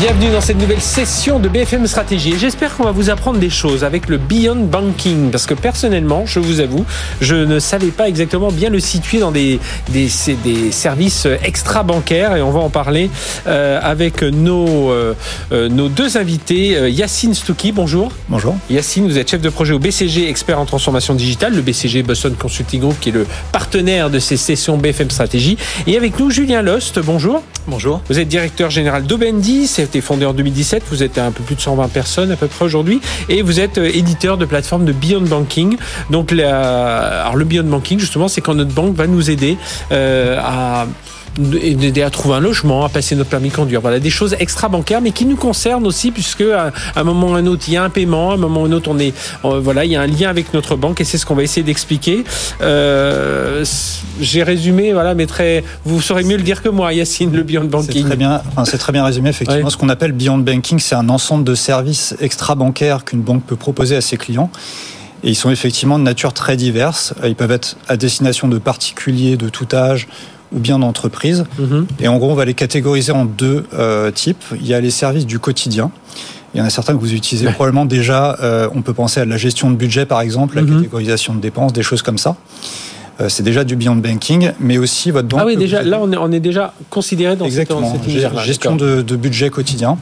Bienvenue dans cette nouvelle session de BFM Stratégie. Et j'espère qu'on va vous apprendre des choses avec le Beyond Banking. Parce que personnellement, je vous avoue, je ne savais pas exactement bien le situer dans des, des, des services extra-bancaires. Et on va en parler euh, avec nos, euh, euh, nos deux invités. Yacine Stouki, bonjour. Bonjour. Yacine, vous êtes chef de projet au BCG, expert en transformation digitale. Le BCG Boston Consulting Group, qui est le partenaire de ces sessions BFM Stratégie. Et avec nous, Julien Lost, bonjour. Bonjour. Vous êtes directeur général d'Obendi, été fondé en 2017, vous êtes un peu plus de 120 personnes à peu près aujourd'hui, et vous êtes euh, éditeur de plateforme de Beyond Banking. Donc le Beyond Banking, justement, c'est quand notre banque va nous aider euh, à aider à trouver un logement, à passer notre permis de conduire. Voilà, des choses extra bancaires, mais qui nous concernent aussi, puisque à un moment ou à un autre, il y a un paiement, à un moment ou à un autre, on est, voilà, il y a un lien avec notre banque, et c'est ce qu'on va essayer d'expliquer. Euh, J'ai résumé, voilà, mais très, vous saurez mieux le dire que moi, Yacine, le Beyond Banking. C'est très bien, enfin, c'est très bien résumé. Effectivement, ce qu'on appelle Beyond Banking, c'est un ensemble de services extra bancaires qu'une banque peut proposer à ses clients. Et ils sont effectivement de nature très diverse. Ils peuvent être à destination de particuliers de tout âge, ou bien d'entreprise. Mhm. Et en gros, on va les catégoriser en deux euh, types. Il y a les services du quotidien. Il y en a certains que vous utilisez probablement déjà. Euh, on peut penser à la gestion de budget, par exemple, la mhm. catégorisation de dépenses, des choses comme ça. Euh, c'est déjà du beyond banking, mais aussi votre banque. Ah oui, déjà, là, on est, on est déjà considéré dans Exactement, cette, cette gestion de, de, budget quotidien.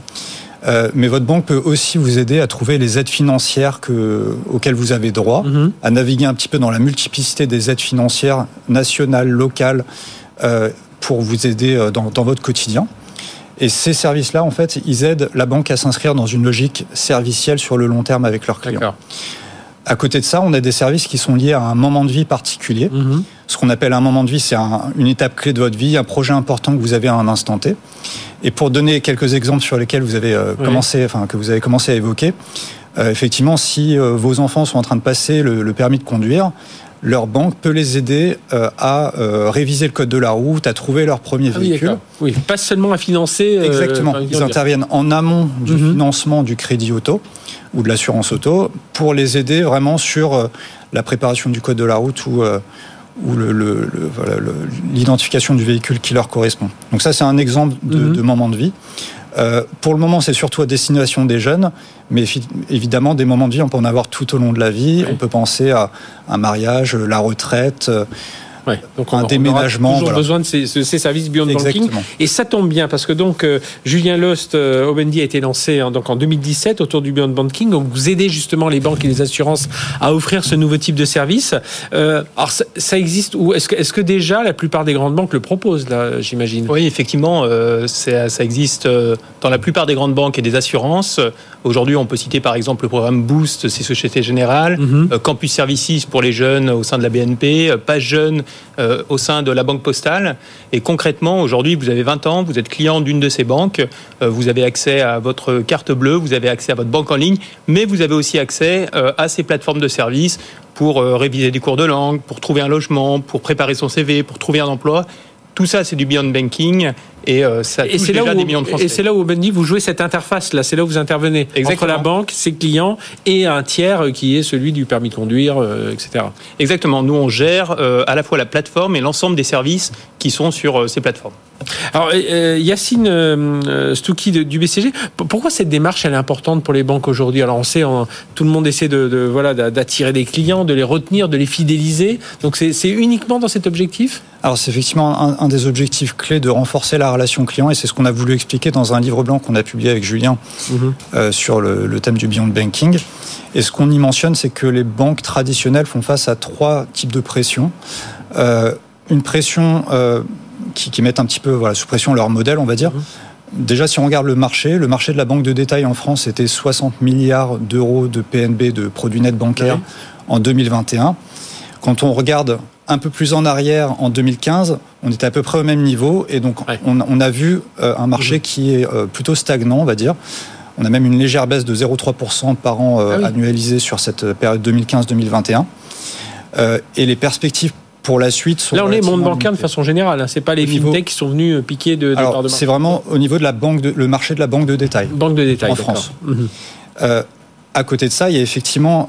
Euh, mais votre banque peut aussi vous aider à trouver les aides financières que, auxquelles vous avez droit, mhm. à naviguer un petit peu dans la multiplicité des aides financières nationales, locales, pour vous aider euh, dans, votre quotidien. Et ces services-là, en fait, ils aident la banque à s'inscrire dans une logique servicielle sur le long terme avec leurs clients. À côté de ça, on a des services qui sont liés à un moment de vie particulier. Mhm. Ce qu'on appelle un moment de vie, c'est une étape clé de votre vie, un projet important que vous avez à un instant T. Et pour donner quelques exemples sur lesquels vous avez euh, commencé, enfin que vous avez commencé à évoquer, effectivement, si vos enfants sont en train de passer le permis de conduire, leur banque peut les aider euh, à euh, réviser le code de la route, à trouver leur premier ah véhicule. Oui, pas seulement à financer. Euh, Exactement. Ils interviennent en amont du mhm. financement du crédit auto ou de l'assurance auto pour les aider vraiment sur la préparation du code de la route ou ou l'identification du véhicule qui leur correspond. Donc ça, c'est un exemple de, mhm. de moment de vie. Euh, pour le moment, c'est surtout à destination des jeunes, mais évidemment, des moments de vie, on peut en avoir tout au long de la vie. On peut penser à un mariage, la retraite, Ouais, donc un déménagement. toujours besoin de ces, services Beyond Banking. Et ça tombe bien parce que donc euh, Julien Lost, euh, Obendi a été lancé en, donc en 2017 autour du Beyond Banking. Donc vous aidez justement les banques et les assurances à offrir ce nouveau type de service. Euh, alors ça, existe ou est-ce que, est-ce que déjà la plupart des grandes banques le proposent là, j'imagine? Oui, effectivement, euh, ça existe dans la plupart des grandes banques et des assurances. Aujourd'hui, on peut citer par exemple le programme Boost, c'est Société Générale, mhm. Campus Services pour les jeunes au sein de la BNP, Pas Jeunes euh, au sein de la banque postale. Et concrètement, aujourd'hui, vous avez 20 ans, vous êtes client d'une de ces banques, euh, vous avez accès à votre carte bleue, vous avez accès à votre banque en ligne, mais vous avez aussi accès euh, à ces plateformes de services pour réviser des cours de langue, pour trouver un logement, pour préparer son CV, pour trouver un emploi. Tout ça, c'est du beyond banking et euh, ça touche déjà des millions de Français. Et c'est là où, Bendy, vous jouez cette interface, là, c'est là où vous intervenez entre la banque, ses clients et un tiers qui est celui du permis de conduire, euh, etc. Exactement. Nous, on gère euh, à la fois la plateforme et l'ensemble des services qui sont sur ces plateformes. Alors, Yacine Stouki du BCG, pourquoi cette démarche elle est importante pour les banques aujourd'hui? Alors, on sait, tout le monde essaie de, voilà d'attirer des clients, de les retenir, de les fidéliser. Donc, c'est uniquement dans cet objectif? Alors, c'est effectivement un, un, des objectifs clés de renforcer la relation client et c'est ce qu'on a voulu expliquer dans un livre blanc qu'on a publié avec Julien mhm. euh, sur le, thème du beyond banking. Et ce qu'on y mentionne, c'est que les banques traditionnelles font face à trois types de pression. Euh, une pression euh, qui, qui met un petit peu voilà, sous pression leur modèle, on va dire. Mhm. Déjà, si on regarde le marché, le marché de la banque de détail en France, c'était 60 milliards d'euros de PNB, de produits nets bancaires, en 2021. Quand on regarde un peu plus en arrière, en 2015, on était à peu près au même niveau. Et donc, on, a vu euh, un marché mhm. qui est euh, plutôt stagnant, on va dire. On a même une légère baisse de 0,3% par an euh, ah annualisée sur cette période 2015-2021. et les perspectives pour la suite sont Là, on est monde bancaire de façon générale. Hein. C'est pas les fintechs qui sont venus piquer de. Alors, c'est vraiment au niveau de la banque, de, le marché de la banque de détail. Banque de détail en France. Mhm. à côté de ça, il y a effectivement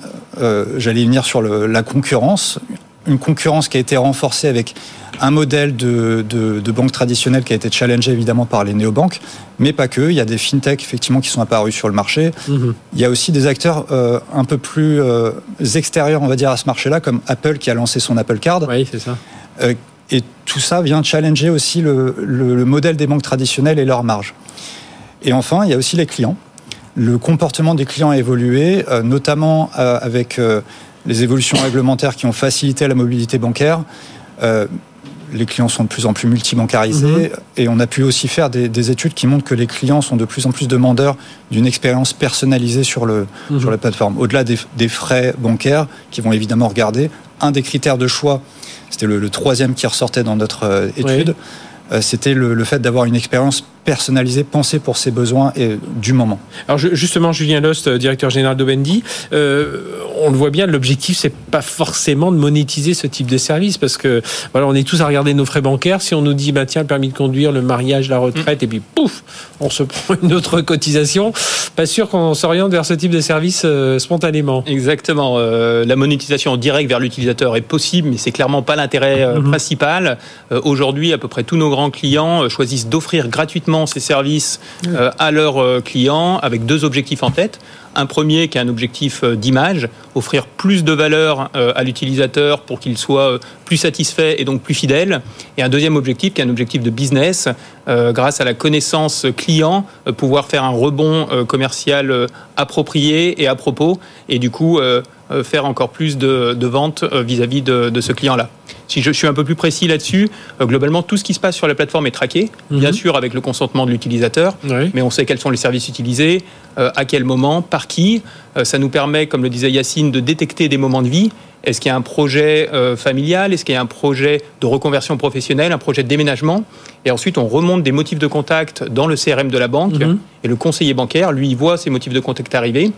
j'allais venir sur la concurrence, une concurrence qui a été renforcée avec un modèle de, de, banque traditionnelle qui a été challengé évidemment par les néobanques, mais pas que. Il y a des fintechs effectivement qui sont apparus sur le marché. Mhm. Il y a aussi des acteurs euh, un peu plus euh, extérieurs, on va dire, à ce marché-là, comme Apple qui a lancé son Apple Card. Oui, c'est ça. Euh, et tout ça vient challenger aussi le, le, modèle des banques traditionnelles et leurs marges. Et enfin, il y a aussi les clients. Le comportement des clients a évolué, notamment avec les évolutions réglementaires qui ont facilité la mobilité bancaire les clients sont de plus en plus multibancarisés mhm. et on a pu aussi faire des, études qui montrent que les clients sont de plus en plus demandeurs d'une expérience personnalisée sur, le, mhm. sur la plateforme. Au-delà des, frais bancaires qui vont évidemment regarder, un des critères de choix, c'était le, troisième qui ressortait dans notre euh, étude, euh, c'était le, fait d'avoir une expérience personnalisée, pensée pour ses besoins et du moment. Alors justement, Julien Lost, euh, directeur général d'Obendi, euh, on le voit bien, l'objectif c'est pas forcément de monétiser ce type de service parce que voilà, on est tous à regarder nos frais bancaires. Si on nous dit bah tiens le permis de conduire, le mariage, la retraite, et puis pouf, on se prend une autre cotisation. Pas sûr qu'on s'oriente vers ce type de service spontanément. Exactement. la monétisation en direct vers l'utilisateur est possible, mais c'est clairement pas l'intérêt mhm. principal. Aujourd'hui, à peu près tous nos grands clients euh, choisissent d'offrir gratuitement ces services euh, à leurs euh, clients avec deux objectifs en tête. Un premier qui est un objectif d'image, offrir plus de valeur à l'utilisateur pour qu'il soit plus satisfait et donc plus fidèle. Et un deuxième objectif qui est un objectif de business, grâce à la connaissance client, pouvoir faire un rebond commercial approprié et à propos, et du coup faire encore plus de, ventes vis-à-vis de ce client-là. Si je suis un peu plus précis là-dessus, euh, globalement, tout ce qui se passe sur la plateforme est traqué, bien mhm. sûr avec le consentement de l'utilisateur, mais on sait quels sont les services utilisés, euh, à quel moment, par qui. Euh, ça nous permet, comme le disait Yacine, de détecter des moments de vie. Est-ce qu'il y a un projet familial? Est-ce qu'il y a un projet de reconversion professionnelle, un projet de déménagement? Et ensuite, on remonte des motifs de contact dans le CRM de la banque. Mhm. Et le conseiller bancaire, lui, il voit ces motifs de contact arriver.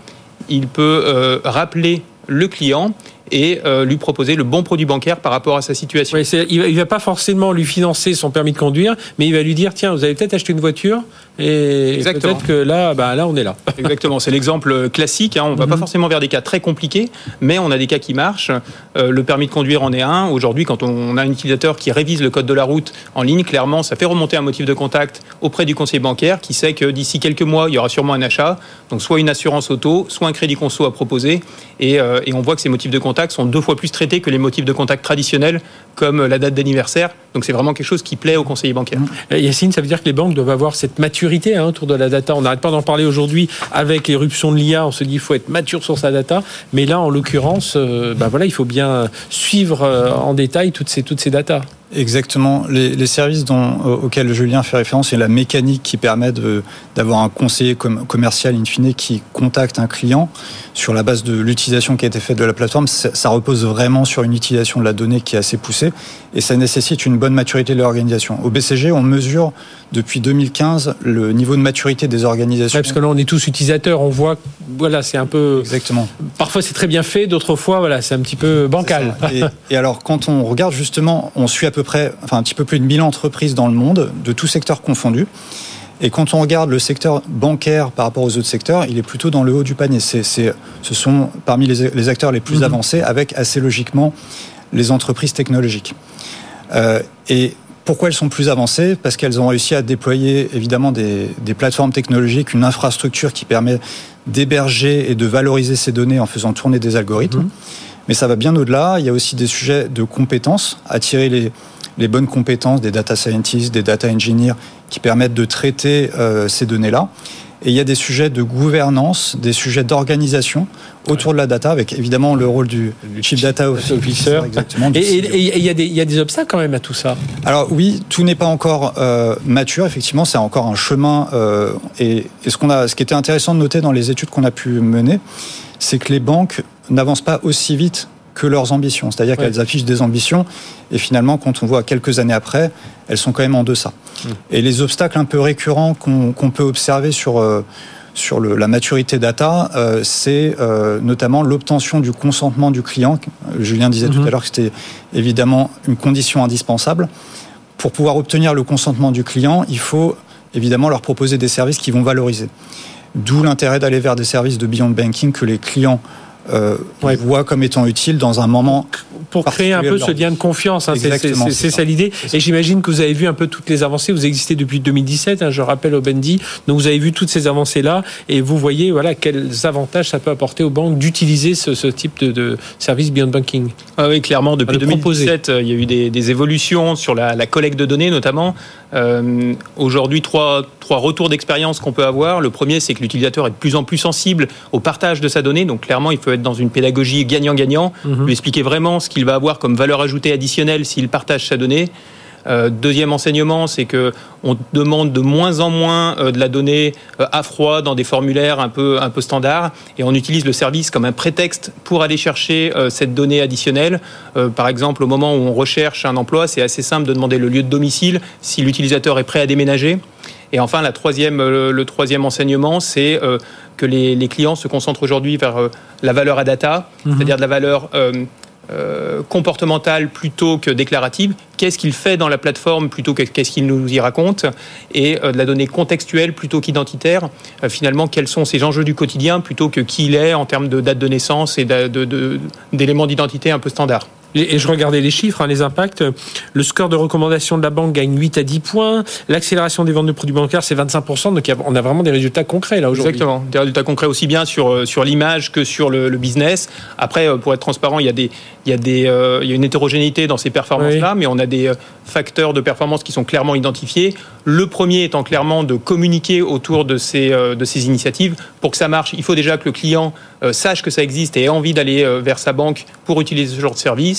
Il peut rappeler le client et euh, lui proposer le bon produit bancaire par rapport à sa situation. il ne va pas forcément lui financer son permis de conduire, mais il va lui dire tiens, vous avez peut-être acheté une voiture et peut-être que là, bah, là, on est là. Exactement, c'est l'exemple classique. Hein. On ne va pas mhm. forcément vers des cas très compliqués, mais on a des cas qui marchent. Euh, le permis de conduire en est un. Aujourd'hui, quand on a un utilisateur qui révise le code de la route en ligne, clairement, ça fait remonter un motif de contact auprès du conseiller bancaire qui sait que d'ici quelques mois, il y aura sûrement un achat. Donc, soit une assurance auto, soit un crédit conso à proposer. Et, euh, et on voit que ces motifs de contact sont deux fois plus traités que les motifs de contact traditionnels, comme la date d'anniversaire. Donc, c'est vraiment quelque chose qui plaît aux conseillers bancaires. Yacine, ça veut dire que les banques doivent avoir cette maturité Hein, autour de la data. On n'arrête pas d'en parler aujourd'hui avec l'éruption de l'IA. On se dit qu'il faut être mature sur sa data. Mais là, en l'occurrence, euh, bah voilà, il faut bien suivre euh, en détail toutes ces, toutes ces datas. Exactement. Les, services dont, auxquels Julien fait référence, c'est la mécanique qui permet d'avoir un conseiller commercial in fine qui contacte un client sur la base de l'utilisation qui a été faite de la plateforme. Ça, repose vraiment sur une utilisation de la donnée qui est assez poussée et ça nécessite une bonne maturité de l'organisation. Au BCG, on mesure depuis 2015 le niveau de maturité des organisations. parce que là, on est tous utilisateurs, on voit, voilà, c'est un peu. Exactement. Parfois, c'est très bien fait, d'autres fois, voilà, c'est un petit peu bancal. Et, et, alors, quand on regarde justement, on suit à peu près, enfin, un petit peu plus de 1000 entreprises dans le monde, de tous secteurs confondus. Et quand on regarde le secteur bancaire par rapport aux autres secteurs, il est plutôt dans le haut du panier. C'est, ce sont parmi les, acteurs les plus mhm. avancés, avec assez logiquement les entreprises technologiques. Euh, et pourquoi elles sont plus avancées? Parce qu'elles ont réussi à déployer évidemment des, plateformes technologiques, une infrastructure qui permet d'héberger et de valoriser ces données en faisant tourner des algorithmes. Mhm. Mais ça va bien au-delà. Il y a aussi des sujets de compétences, attirer les, les bonnes compétences des data scientists, des data engineers qui permettent de traiter euh, ces données-là. Et il y a des sujets de gouvernance, des sujets d'organisation autour de la data, avec évidemment le rôle du, Chief Data Officer. Exactement, et il y, y, a des obstacles quand même à tout ça Alors oui, tout n'est pas encore euh, mature, effectivement, c'est encore un chemin. Euh, et, et ce, qu'on a, ce qui était intéressant de noter dans les études qu'on a pu mener, c'est que les banques n'avancent pas aussi vite que leurs ambitions. C'est-à-dire qu'elles affichent des ambitions et finalement, quand on voit quelques années après, elles sont quand même en deçà. Mmh. Et les obstacles un peu récurrents qu'on peut observer sur, euh, sur le, la maturité data, euh, c'est euh, notamment l'obtention du consentement du client. Julien disait tout mmh. à l'heure que c'était évidemment une condition indispensable. Pour pouvoir obtenir le consentement du client, il faut évidemment leur proposer des services qui vont valoriser. D'où l'intérêt d'aller vers des services de beyond banking que les clients euh, voit comme étant utile dans un moment pour créer un peu ce lien de confiance. Hein, c'est ça l'idée. Et j'imagine que vous avez vu un peu toutes les avancées. Vous existez depuis 2017, hein, je rappelle au Bendy. Donc vous avez vu toutes ces avancées là et vous voyez voilà quels avantages ça peut apporter aux banques d'utiliser ce, type de, de, service beyond banking. Ah oui, clairement depuis 2017, euh, il y a eu des, évolutions sur la, la, collecte de données notamment. Euh, Aujourd'hui, trois, trois retours d'expérience qu'on peut avoir. Le premier, c'est que l'utilisateur est de plus en plus sensible au partage de sa donnée. Donc clairement, il faut être dans une pédagogie gagnant-gagnant, mhm. lui expliquer vraiment ce qu'il va avoir comme valeur ajoutée additionnelle s'il partage sa donnée. Euh, deuxième enseignement, c'est que on demande de moins en moins euh, de la donnée euh, à froid dans des formulaires un peu un peu standards, et on utilise le service comme un prétexte pour aller chercher cette donnée additionnelle. par exemple, au moment où on recherche un emploi, c'est assez simple de demander le lieu de domicile si l'utilisateur est prêt à déménager. Et enfin, la troisième, le troisième enseignement, c'est que les, les, clients se concentrent aujourd'hui vers la valeur à data, mhm. c'est-à-dire de la valeur euh, comportementale plutôt que déclarative. Qu'est-ce qu'il fait dans la plateforme plutôt que qu'est-ce qu'il nous y raconte Et euh, de la donnée contextuelle plutôt qu'identitaire. Euh, finalement, quels sont ses enjeux du quotidien plutôt que qui il est en termes de date de naissance et d'éléments d'identité un peu standard? Et je regardais les chiffres, hein, les impacts. Le score de recommandation de la banque gagne 8 à 10 points. L'accélération des ventes de produits bancaires, c'est 25%. Donc on a vraiment des résultats concrets là aujourd'hui. Exactement. Des résultats concrets aussi bien sur, euh, sur l'image que sur le, business. Après, euh, pour être transparent, il y a, des, il y a, des, euh, il y a une hétérogénéité dans ces performances-là, mais on a des facteurs de performance qui sont clairement identifiés. Le premier étant clairement de communiquer autour de ces, de ces initiatives. Pour que ça marche, il faut déjà que le client sache que ça existe et ait envie d'aller vers sa banque pour utiliser ce genre de service.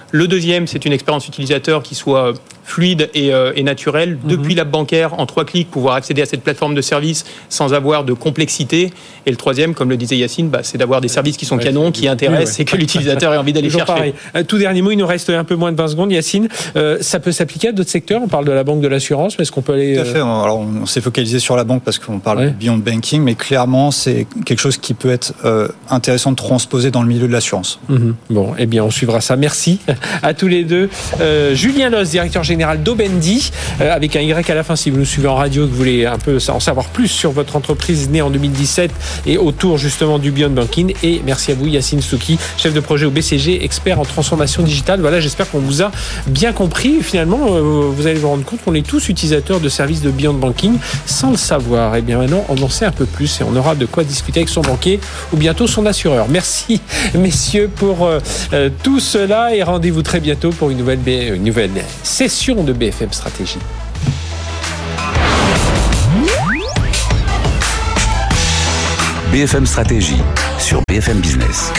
Le deuxième, c'est une expérience utilisateur qui soit fluide et, euh, naturel. Mhm. Depuis l'app bancaire, en trois clics, pouvoir accéder à cette plateforme de service sans avoir de complexité. Et le troisième, comme le disait Yacine, bah, c'est d'avoir des services qui sont canons, qui intéressent et que l'utilisateur ait envie d'aller chercher. Pareil. Euh, tout dernier mot, il nous reste un peu moins de 20 secondes, Yacine. Euh, ça peut s'appliquer à d'autres secteurs? On parle de la banque de l'assurance, mais est-ce qu'on peut aller... Tout à fait. Alors, on s'est focalisé sur la banque parce qu'on parle de beyond banking, mais clairement, c'est quelque chose qui peut être intéressant de transposer dans le milieu de l'assurance. Mhm. Bon, eh bien, on suivra ça. Merci à tous les deux. Julien Loss, directeur général d'Obendi, euh, avec un Y à la fin si vous nous suivez en radio, que vous voulez un peu en savoir plus sur votre entreprise née en 2017 et autour justement du Beyond Banking. Et merci à vous Yacine Souki, chef de projet au BCG, expert en transformation digitale. Voilà, j'espère qu'on vous a bien compris. Finalement, euh, vous allez vous rendre compte qu'on est tous utilisateurs de services de Beyond Banking sans le savoir. Et eh bien maintenant, on en sait un peu plus et on aura de quoi discuter avec son banquier ou bientôt son assureur. Merci messieurs pour euh, tout cela et rendez-vous très bientôt pour une nouvelle, une nouvelle session de BFM Stratégie. BFM Stratégie sur BFM Business.